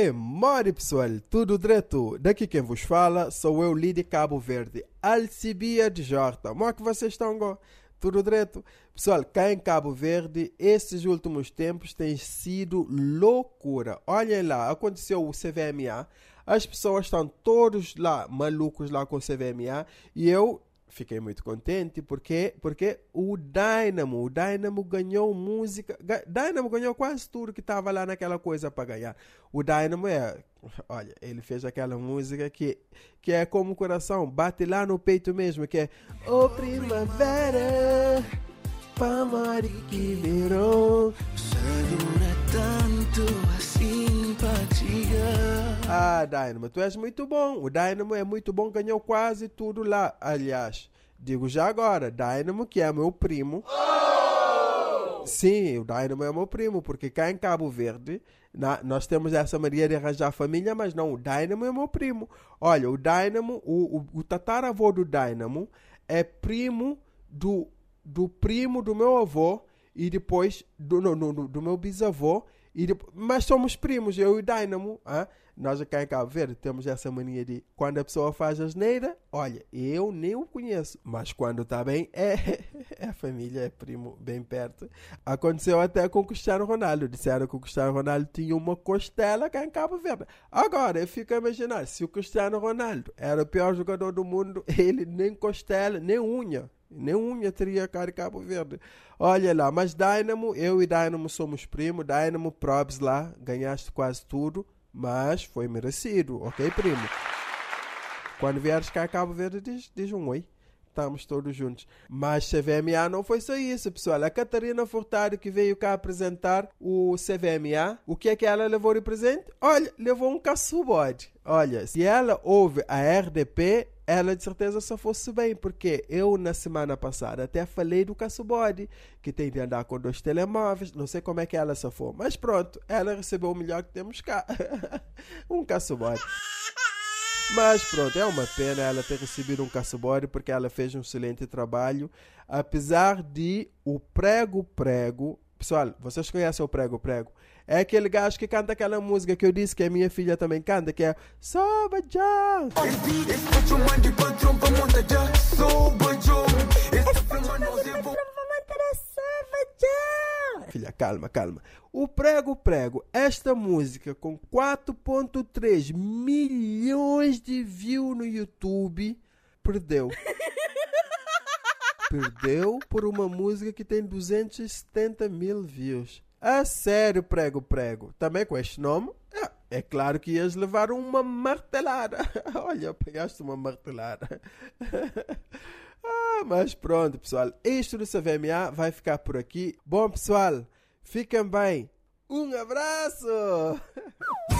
É mori pessoal, tudo direto. Daqui quem vos fala sou eu, Lídia Cabo Verde, Alcibia de Jorta. Como é que vocês estão? Go? Tudo direto? Pessoal, cá em Cabo Verde, esses últimos tempos têm sido loucura. Olhem lá, aconteceu o CVMA, as pessoas estão todos lá malucos lá com o CVMA e eu fiquei muito contente porque porque o Dynamo, o Dynamo ganhou música, Dynamo ganhou quase tudo que estava lá naquela coisa para ganhar. O Dynamo é, olha, ele fez aquela música que que é como o coração, bate lá no peito mesmo, que é O primavera, pamari que virou. Tanto a simpatia. Ah, Dynamo, tu és muito bom. O Dynamo é muito bom, ganhou quase tudo lá. Aliás, digo já agora, Dynamo, que é meu primo. Sim, o Dynamo é meu primo, porque cá em Cabo Verde, na, nós temos essa Maria de arranjar família, mas não, o Dynamo é meu primo. Olha, o Dynamo, o, o, o tataravô do Dynamo é primo do, do primo do meu avô e depois do, no, no, do meu bisavô. E depois, mas somos primos, eu e o Dynamo. Hein? Nós aqui em Cabo Verde temos essa mania de quando a pessoa faz asneira, olha, eu nem o conheço, mas quando está bem, é, é família, é primo, bem perto. Aconteceu até com o Cristiano Ronaldo. Disseram que o Cristiano Ronaldo tinha uma costela cá em Cabo Verde. Agora, eu fico a imaginar, se o Cristiano Ronaldo era o pior jogador do mundo, ele nem costela, nem unha. Nem unha teria cá em Cabo Verde. Olha lá, mas Dynamo, eu e Dynamo somos primos. Dynamo, probs lá, ganhaste quase tudo mas foi merecido, ok, primo? Quando vieres cá a Cabo Verde, diz, diz um oi. Estamos todos juntos. Mas CVMA não foi só isso, pessoal. A Catarina Furtado que veio cá apresentar o CVMA, o que é que ela levou de presente? Olha, levou um caçubode. Olha, se ela ouve a RDP, ela de certeza só fosse bem, porque eu na semana passada até falei do caçubode, que tem de andar com dois telemóveis, não sei como é que ela só for, mas pronto, ela recebeu o melhor que temos cá, um caçubode. Mas pronto, é uma pena ela ter recebido um caçubode porque ela fez um excelente trabalho, apesar de o prego-prego Pessoal, vocês conhecem o Prego Prego? É aquele gajo que canta aquela música que eu disse que a minha filha também canta, que é Soba já! Calma, calma. O Prego Prego, esta música com 4.3 milhões de views no YouTube, perdeu. perdeu por uma música que tem 270 mil views. A sério, prego, prego. Também com este nome, é, é claro que ias levar uma martelada. Olha, pegaste uma martelada. ah, mas pronto, pessoal. Isto do CVMA vai ficar por aqui. Bom, pessoal, fiquem bem. Um abraço!